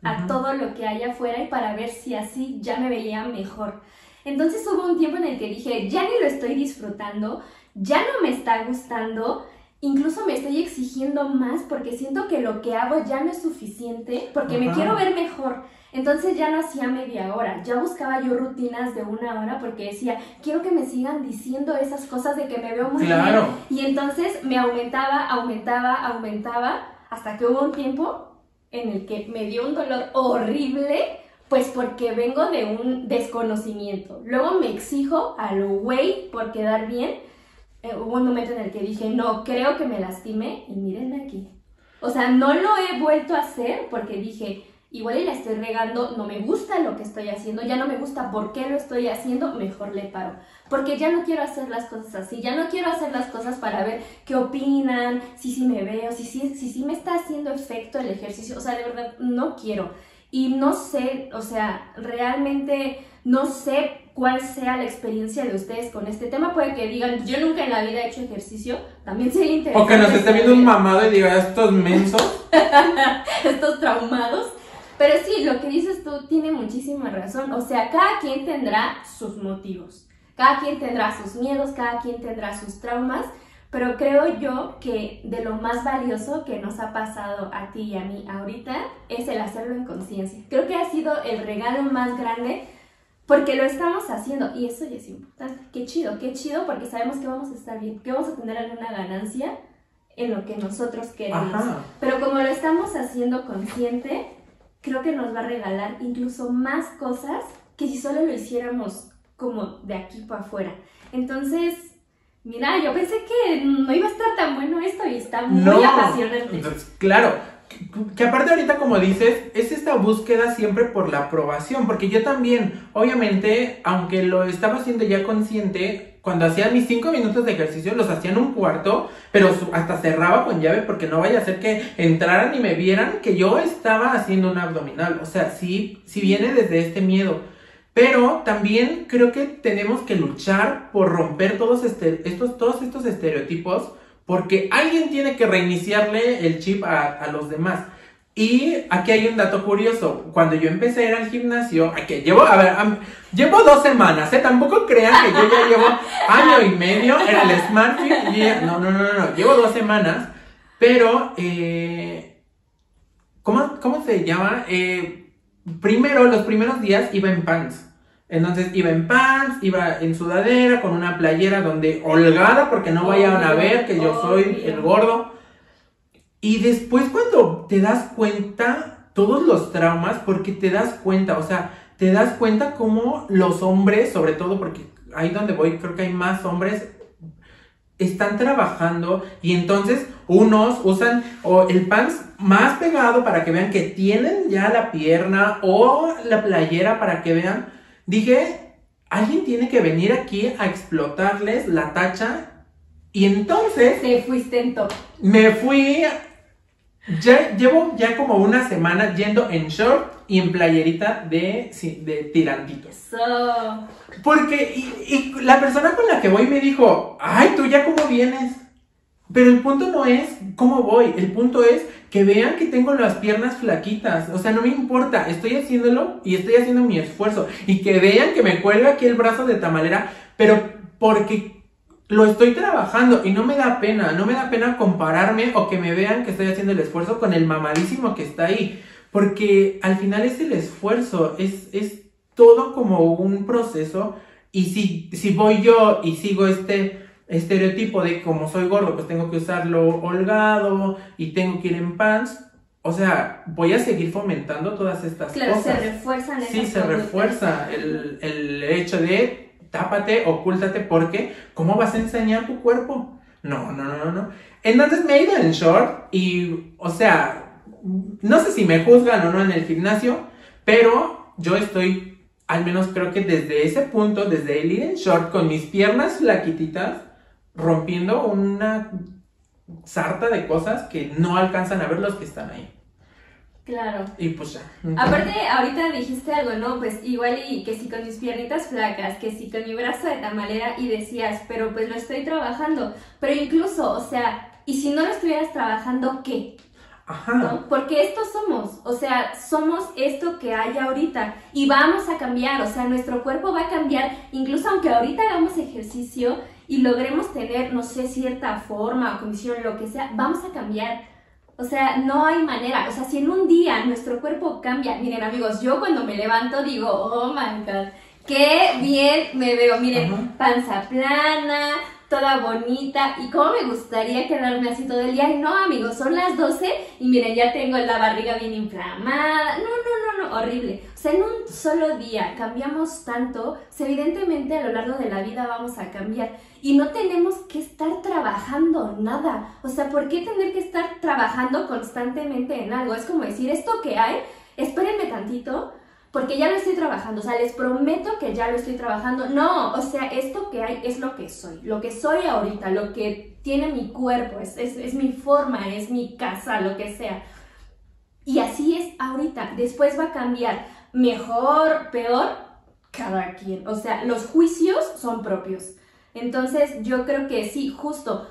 a todo lo que hay afuera y para ver si así ya me veía mejor. Entonces hubo un tiempo en el que dije, ya ni lo estoy disfrutando, ya no me está gustando, incluso me estoy exigiendo más porque siento que lo que hago ya no es suficiente, porque me quiero ver mejor. Entonces ya no hacía media hora, ya buscaba yo rutinas de una hora porque decía, quiero que me sigan diciendo esas cosas de que me veo muy bien. Y entonces me aumentaba, aumentaba, aumentaba hasta que hubo un tiempo en el que me dio un dolor horrible, pues porque vengo de un desconocimiento. Luego me exijo a lo güey por quedar bien. Eh, hubo un momento en el que dije, no, creo que me lastimé y mírenme aquí. O sea, no lo he vuelto a hacer porque dije, igual y la estoy regando, no me gusta lo que estoy haciendo, ya no me gusta por qué lo estoy haciendo, mejor le paro. Porque ya no quiero hacer las cosas así, ya no quiero hacer las cosas para ver qué opinan, si sí me veo, si sí si, si me está haciendo efecto el ejercicio, o sea, de verdad no quiero. Y no sé, o sea, realmente no sé cuál sea la experiencia de ustedes con este tema. Puede que digan, yo nunca en la vida he hecho ejercicio, también sería interesante. O que nos esté viendo un mamado y diga, estos mensos. estos traumados. Pero sí, lo que dices tú tiene muchísima razón. O sea, cada quien tendrá sus motivos, cada quien tendrá sus miedos, cada quien tendrá sus traumas, Pero creo yo que de lo más valioso que nos ha pasado a ti y a mí ahorita es el hacerlo en conciencia. Creo que ha sido el regalo más grande porque lo estamos haciendo y eso ya es importante. Qué chido, qué chido porque sabemos que vamos a estar bien, que vamos a tener alguna ganancia en lo que nosotros queremos. Pero como lo estamos haciendo consciente, creo que nos va a regalar incluso más cosas que si solo lo hiciéramos como de aquí para afuera. Entonces, mira, yo pensé que no iba a estar tan bueno esto y está muy apasionante. claro, que aparte ahorita como dices, es esta búsqueda siempre por la aprobación, porque yo también, obviamente, aunque lo estaba haciendo ya consciente, cuando hacía mis cinco minutos de ejercicio los hacía en un cuarto, pero hasta cerraba con llave porque no vaya a ser que entraran y me vieran que yo estaba haciendo un abdominal. O sea, sí, sí viene desde este miedo. Pero también creo que tenemos que luchar por romper todos, este, estos, todos estos estereotipos porque alguien tiene que reiniciarle el chip a, los demás. Y aquí hay un dato curioso. Cuando yo empecé a ir al gimnasio, que llevo, a ver, llevo dos semanas, ¿eh? Tampoco crean que yo ya llevo año y medio en el Smart no, no, no, no, no, llevo dos semanas. Pero, eh, ¿cómo, ¿cómo se llama? Eh, primero, los primeros días iba en pants. Entonces iba en pants, iba en sudadera, con una playera donde holgada, porque no vayan a ver que yo soy el gordo. Y después cuando te das cuenta, todos los traumas, porque te das cuenta, o sea, te das cuenta cómo los hombres, sobre todo porque ahí donde voy, creo que hay más hombres, están trabajando y entonces unos usan o el pants más pegado para que vean que tienen ya la pierna o la playera para que vean Dije, alguien tiene que venir aquí a explotarles la tacha. Y entonces... Te fuiste en top. Me fui... Ya, llevo ya como una semana yendo en short y en playerita de, de tirantitos. Porque, y, y, la persona con la que voy me dijo, ay, tú ya cómo vienes. Pero el punto no es cómo voy, el punto es que vean que tengo las piernas flaquitas. O sea, no me importa, estoy haciéndolo y estoy haciendo mi esfuerzo. Y que vean que me cuelga aquí el brazo de tamalera, pero porque lo estoy trabajando y no me da pena, no me da pena compararme o que me vean que estoy haciendo el esfuerzo con el mamadísimo que está ahí. Porque al final es el esfuerzo, es, es todo como un proceso. Y si, si voy yo y sigo este estereotipo de como soy gordo, pues tengo que usarlo holgado y tengo que ir en pants. O sea, voy a seguir fomentando todas estas claro, cosas. se refuerzan Sí, se refuerza el, el hecho de tápate, ocúltate, porque ¿cómo vas a enseñar tu cuerpo? No, no, no, no. Entonces me he ido en short y, o sea, no sé si me juzgan o no en el gimnasio, pero yo estoy, al menos creo que desde ese punto, desde el ir en short con mis piernas flaquititas, rompiendo una sarta de cosas que no alcanzan a ver los que están ahí. Claro. Y pues ya. Aparte, ahorita dijiste algo, ¿no? Pues igual y que si con mis piernitas flacas, que si con mi brazo de tamalera y decías, pero pues lo estoy trabajando. Pero incluso, o sea, y si no lo estuvieras trabajando, ¿qué? Ajá. Porque esto somos, o sea, somos esto que hay ahorita y vamos a cambiar, o sea, nuestro cuerpo va a cambiar, incluso aunque ahorita hagamos ejercicio y logremos tener, no sé, cierta forma o condición, lo que sea, vamos a cambiar. O sea, no hay manera. O sea, si en un día nuestro cuerpo cambia, miren amigos, yo cuando me levanto digo, oh my god, qué bien me veo. Miren, panza plana, toda bonita y cómo me gustaría quedarme así todo el día. No, amigos, son las 12 y miren, ya tengo la barriga bien inflamada. No, no, no, no, horrible. O sea, en un solo día cambiamos tanto, evidentemente a lo largo de la vida vamos a cambiar y no tenemos que estar trabajando nada. O sea, ¿por qué tener que estar trabajando constantemente en algo? Es como decir, esto que hay, espérenme tantito, porque ya lo estoy trabajando, o sea, les prometo que ya lo estoy trabajando. No, o sea, esto que hay es lo que soy, lo que soy ahorita, lo que tiene mi cuerpo, es, es, mi forma, es mi casa, lo que sea. Y así es ahorita, después va a cambiar mejor, peor, cada quien. O sea, los juicios son propios. Entonces yo creo que sí, justo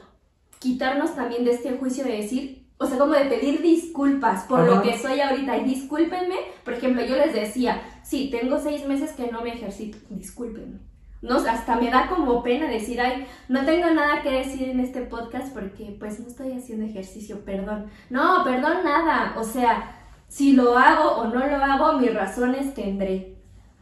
quitarnos también de este juicio de decir, o sea, como de pedir disculpas por lo que soy ahorita y discúlpenme. Por ejemplo, yo les decía, sí, tengo seis meses que no me ejercito, discúlpenme. No, hasta me da como pena decir, ay, no tengo nada que decir en este podcast porque pues no estoy haciendo ejercicio, perdón. No, perdón nada. O sea, si lo hago o no lo hago, mis razones tendré.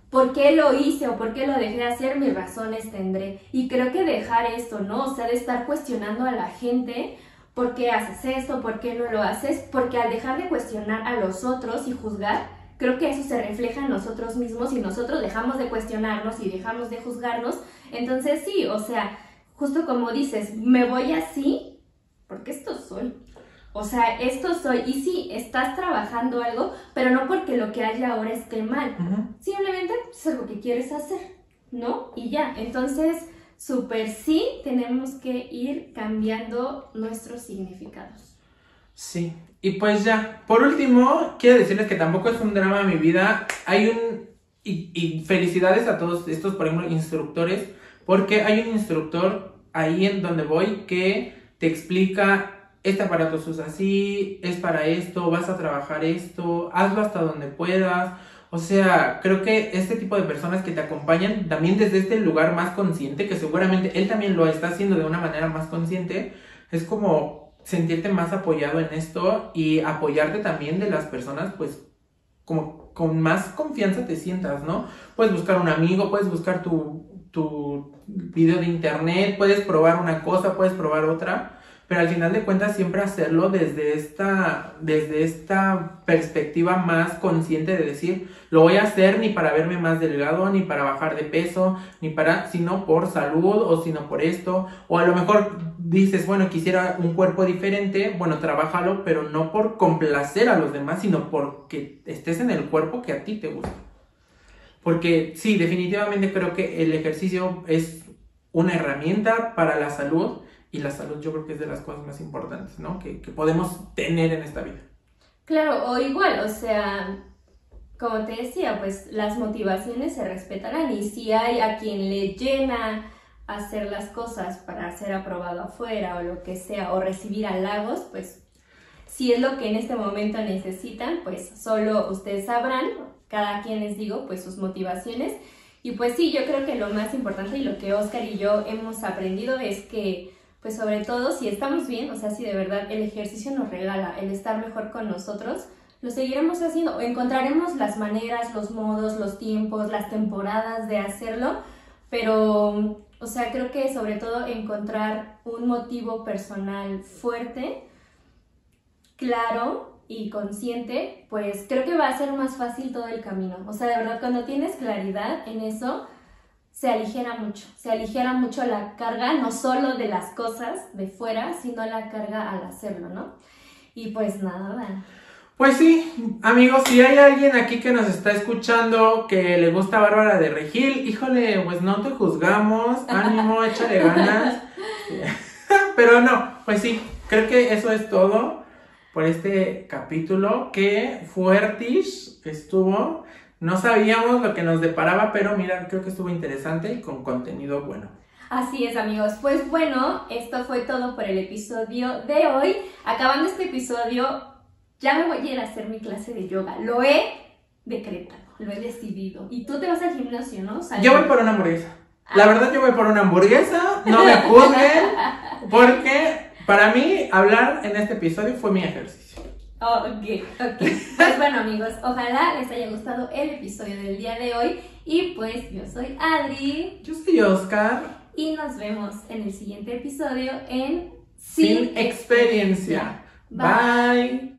¿Por qué lo hice o por qué lo dejé de hacer? Mis razones tendré. Y creo que dejar esto, ¿no? O sea, de estar cuestionando a la gente, ¿por qué haces esto? ¿Por qué no lo haces? Porque al dejar de cuestionar a los otros y juzgar, creo que eso se refleja en nosotros mismos y nosotros dejamos de cuestionarnos y dejamos de juzgarnos. Entonces sí, o sea, justo como dices, me voy así porque esto soy. O sea, esto soy. Y sí, estás trabajando algo, pero no porque lo que hay ahora esté mal. Simplemente es algo que quieres hacer, ¿no? Y ya. Entonces, súper sí tenemos que ir cambiando nuestros significados. Sí. Y pues ya, por último, quiero decirles que tampoco es un drama de mi vida. Hay un... Y, felicidades a todos estos, por ejemplo, instructores, porque hay un instructor ahí en donde voy que te explica este aparato se usa así, es para esto, vas a trabajar esto, hazlo hasta donde puedas. O sea, creo que este tipo de personas que te acompañan también desde este lugar más consciente, que seguramente él también lo está haciendo de una manera más consciente, es como sentirte más apoyado en esto y apoyarte también de las personas, pues como con más confianza te sientas, ¿no? Puedes buscar un amigo, puedes buscar tu, tu video de internet, puedes probar una cosa, puedes probar otra pero al final de cuentas siempre hacerlo desde esta, desde esta perspectiva más consciente de decir, lo voy a hacer ni para verme más delgado, ni para bajar de peso, ni para, sino por salud o sino por esto, o a lo mejor dices, bueno, quisiera un cuerpo diferente, bueno, trabájalo, pero no por complacer a los demás, sino porque estés en el cuerpo que a ti te gusta. Porque sí, definitivamente creo que el ejercicio es una herramienta para la salud, y la salud yo creo que es de las cosas más importantes, ¿no? Que, podemos tener en esta vida. Claro, o igual, o sea, como te decía, pues las motivaciones se respetarán y si hay a quien le llena hacer las cosas para ser aprobado afuera o lo que sea, o recibir halagos, pues si es lo que en este momento necesitan, pues solo ustedes sabrán, cada quien les digo, pues sus motivaciones. Y pues sí, yo creo que lo más importante y lo que Oscar y yo hemos aprendido es que pues sobre todo si estamos bien, o sea, si de verdad el ejercicio nos regala el estar mejor con nosotros, lo seguiremos haciendo encontraremos las maneras, los modos, los tiempos, las temporadas de hacerlo, pero, o sea, creo que sobre todo encontrar un motivo personal fuerte, claro y consciente, pues creo que va a ser más fácil todo el camino. O sea, de verdad, cuando tienes claridad en eso, se aligera mucho, se aligera mucho la carga, no solo de las cosas de fuera, sino la carga al hacerlo, ¿no? Y pues nada. Pues sí, amigos, si hay alguien aquí que nos está escuchando que le gusta Bárbara de Regil, híjole, pues no te juzgamos, ánimo, échale ganas. Pero no, pues sí, creo que eso es todo por este capítulo que Fuertis estuvo. No sabíamos lo que nos deparaba, pero mira, creo que estuvo interesante y con contenido bueno. Así es amigos, pues bueno, esto fue todo por el episodio de hoy. Acabando este episodio, ya me voy a ir a hacer mi clase de yoga. Lo he decretado, lo he decidido. Y tú te vas al gimnasio, ¿no? Yo voy por una hamburguesa. La ah. verdad yo voy por una hamburguesa, no me juzguen, porque para mí hablar en este episodio fue mi ejercicio. Oh, ok, ok. Pues bueno amigos, ojalá les haya gustado el episodio del día de hoy. Y pues yo soy Adri. Yo soy Oscar. Y nos vemos en el siguiente episodio en Sin, Experiencia. Bye.